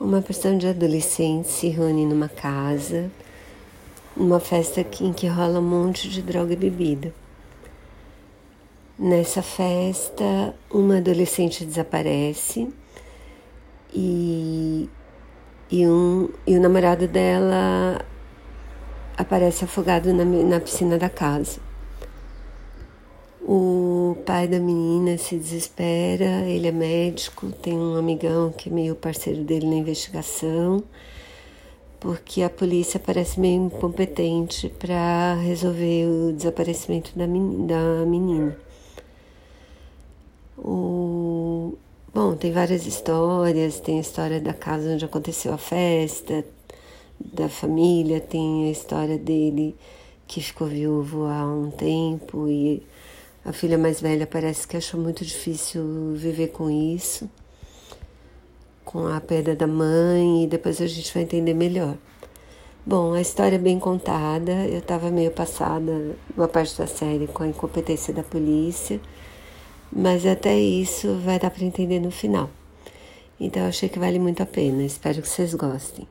Uma porção de adolescentes se reúne numa casa, numa festa em que rola um monte de droga e bebida. Nessa festa, uma adolescente desaparece e, e, um, e o namorado dela aparece afogado na, na piscina da casa. O pai da menina se desespera, ele é médico, tem um amigão que é meio parceiro dele na investigação, porque a polícia parece meio incompetente para resolver o desaparecimento da menina. O... Bom, tem várias histórias, tem a história da casa onde aconteceu a festa, da família, tem a história dele que ficou viúvo há um tempo e a filha mais velha parece que achou muito difícil viver com isso, com a perda da mãe, e depois a gente vai entender melhor. Bom, a história é bem contada, eu estava meio passada, uma parte da série, com a incompetência da polícia, mas até isso vai dar para entender no final. Então eu achei que vale muito a pena, espero que vocês gostem.